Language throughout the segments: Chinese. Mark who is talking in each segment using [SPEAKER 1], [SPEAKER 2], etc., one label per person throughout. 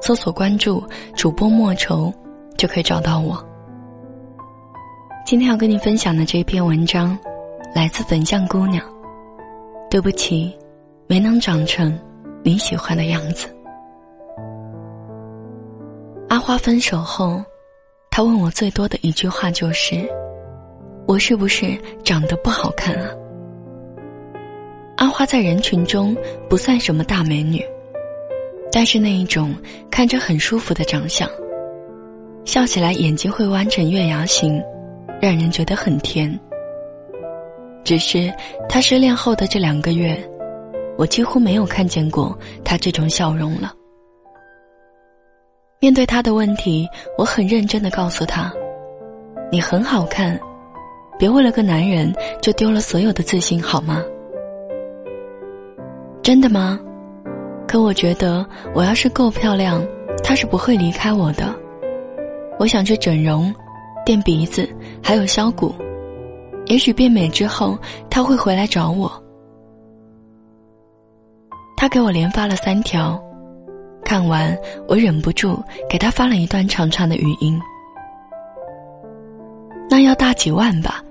[SPEAKER 1] 搜索关注主播莫愁，就可以找到我。今天要跟你分享的这篇文章，来自粉象姑娘。对不起，没能长成你喜欢的样子。阿花分手后，他问我最多的一句话就是：“我是不是长得不好看啊？”阿花在人群中不算什么大美女。但是那一种看着很舒服的长相，笑起来眼睛会弯成月牙形，让人觉得很甜。只是他失恋后的这两个月，我几乎没有看见过他这种笑容了。面对他的问题，我很认真的告诉他：“你很好看，别为了个男人就丢了所有的自信，好吗？”真的吗？可我觉得，我要是够漂亮，他是不会离开我的。我想去整容、垫鼻子，还有削骨。也许变美之后，他会回来找我。他给我连发了三条，看完我忍不住给他发了一段长长的语音。那要大几万吧？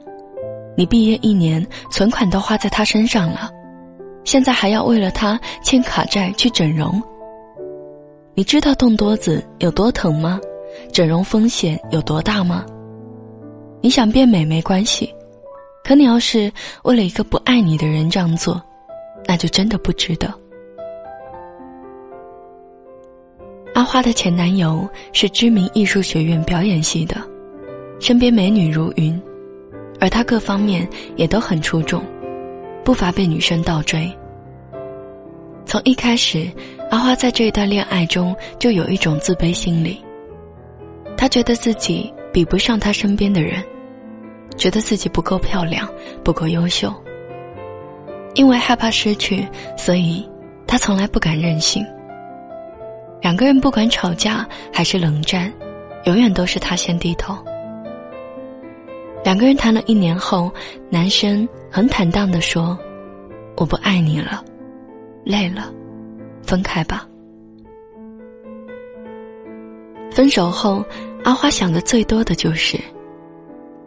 [SPEAKER 1] 你毕业一年，存款都花在他身上了。现在还要为了他欠卡债去整容？你知道动多子有多疼吗？整容风险有多大吗？你想变美没关系，可你要是为了一个不爱你的人这样做，那就真的不值得。阿花的前男友是知名艺术学院表演系的，身边美女如云，而他各方面也都很出众。不乏被女生倒追。从一开始，阿花在这一段恋爱中就有一种自卑心理。她觉得自己比不上他身边的人，觉得自己不够漂亮，不够优秀。因为害怕失去，所以她从来不敢任性。两个人不管吵架还是冷战，永远都是他先低头。两个人谈了一年后，男生很坦荡的说：“我不爱你了，累了，分开吧。”分手后，阿花想的最多的就是，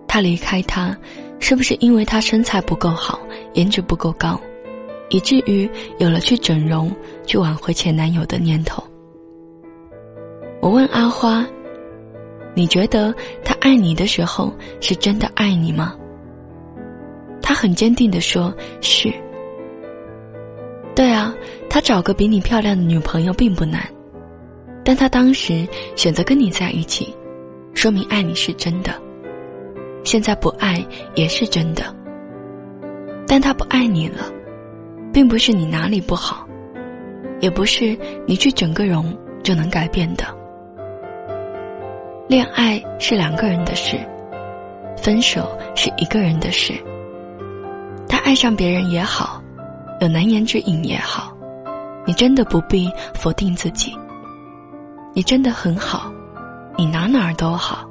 [SPEAKER 1] 他离开他，是不是因为他身材不够好，颜值不够高，以至于有了去整容、去挽回前男友的念头？我问阿花。你觉得他爱你的时候是真的爱你吗？很坚定的说：“是。”对啊，他找个比你漂亮的女朋友并不难，但他当时选择跟你在一起，说明爱你是真的。现在不爱也是真的，但他不爱你了，并不是你哪里不好，也不是你去整个容就能改变的。恋爱是两个人的事，分手是一个人的事。爱上别人也好，有难言之隐也好，你真的不必否定自己。你真的很好，你哪哪儿都好。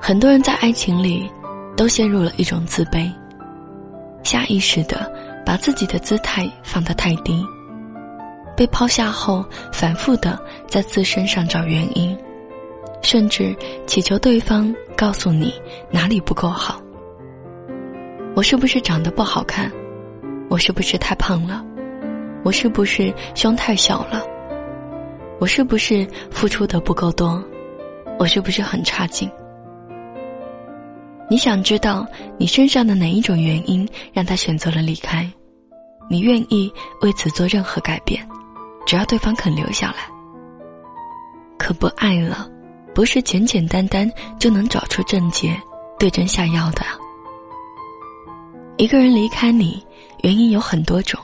[SPEAKER 1] 很多人在爱情里都陷入了一种自卑，下意识的把自己的姿态放得太低。被抛下后，反复的在自身上找原因，甚至祈求对方告诉你哪里不够好。我是不是长得不好看？我是不是太胖了？我是不是胸太小了？我是不是付出的不够多？我是不是很差劲？你想知道你身上的哪一种原因让他选择了离开？你愿意为此做任何改变？只要对方肯留下来，可不爱了，不是简简单单就能找出症结、对症下药的。一个人离开你，原因有很多种。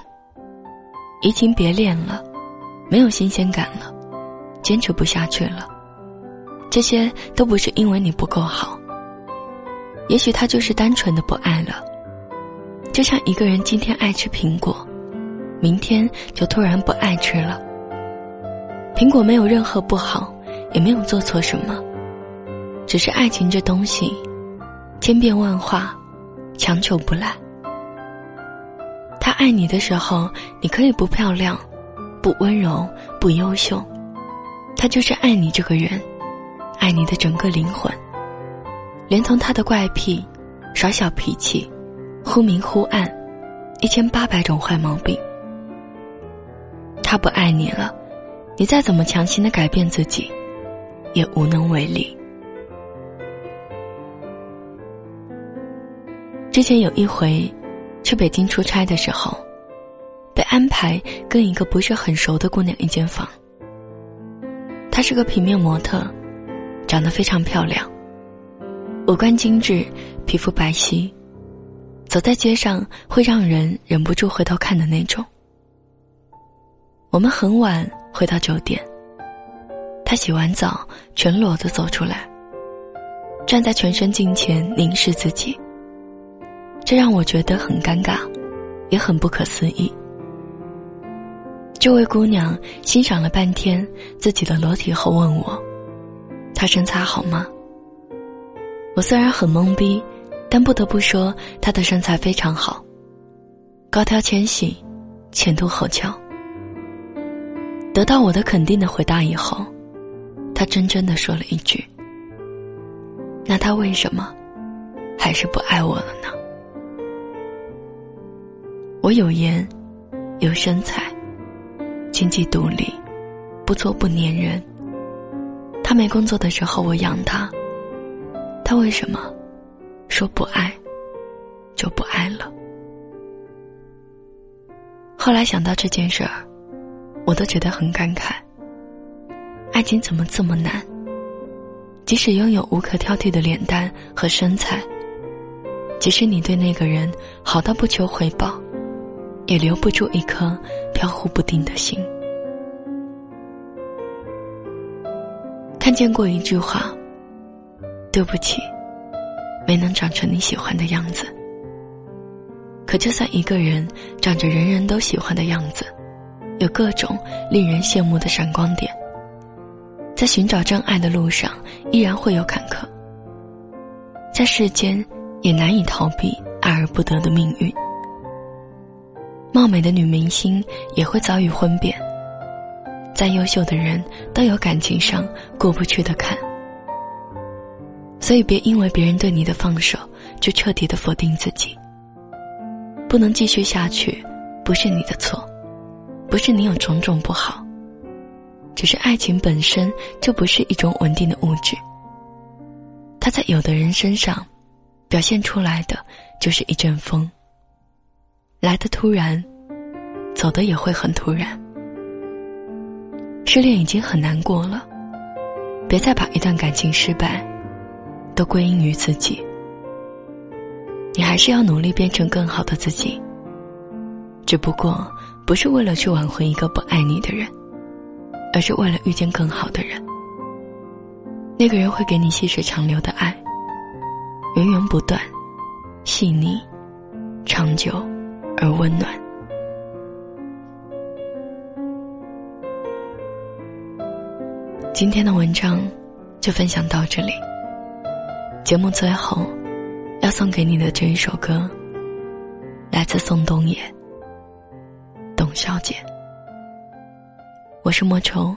[SPEAKER 1] 移情别恋了，没有新鲜感了，坚持不下去了。这些都不是因为你不够好，也许他就是单纯的不爱了。就像一个人今天爱吃苹果，明天就突然不爱吃了。苹果没有任何不好，也没有做错什么，只是爱情这东西，千变万化，强求不来。他爱你的时候，你可以不漂亮，不温柔，不优秀，他就是爱你这个人。爱你的整个灵魂，连同他的怪癖、耍小脾气、忽明忽暗，一千八百种坏毛病。他不爱你了，你再怎么强行的改变自己，也无能为力。之前有一回，去北京出差的时候，被安排跟一个不是很熟的姑娘一间房。她是个平面模特。长得非常漂亮，五官精致，皮肤白皙，走在街上会让人忍不住回头看的那种。我们很晚回到酒店，他洗完澡全裸的走出来，站在全身镜前凝视自己，这让我觉得很尴尬，也很不可思议。这位姑娘欣赏了半天自己的裸体后问我。她身材好吗？我虽然很懵逼，但不得不说她的身材非常好，高挑纤细，前凸后翘。得到我的肯定的回答以后，他真真的说了一句：“那他为什么还是不爱我了呢？”我有颜，有身材，经济独立，不作不粘人。他没工作的时候，我养他。他为什么说不爱就不爱了？后来想到这件事儿，我都觉得很感慨。爱情怎么这么难？即使拥有无可挑剔的脸蛋和身材，即使你对那个人好到不求回报，也留不住一颗飘忽不定的心。看见过一句话：“对不起，没能长成你喜欢的样子。”可就算一个人长着人人都喜欢的样子，有各种令人羡慕的闪光点，在寻找真爱的路上依然会有坎坷，在世间也难以逃避爱而不得的命运。貌美的女明星也会遭遇婚变。再优秀的人都有感情上过不去的坎，所以别因为别人对你的放手，就彻底的否定自己。不能继续下去，不是你的错，不是你有种种不好，只是爱情本身就不是一种稳定的物质。它在有的人身上，表现出来的就是一阵风，来的突然，走的也会很突然。失恋已经很难过了，别再把一段感情失败都归因于自己。你还是要努力变成更好的自己。只不过不是为了去挽回一个不爱你的人，而是为了遇见更好的人。那个人会给你细水长流的爱，源源不断，细腻，长久而温暖。今天的文章就分享到这里。节目最后要送给你的这一首歌，来自宋冬野，《董小姐》。我是莫愁，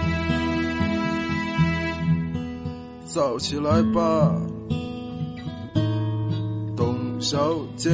[SPEAKER 2] 燥起来吧，董小姐。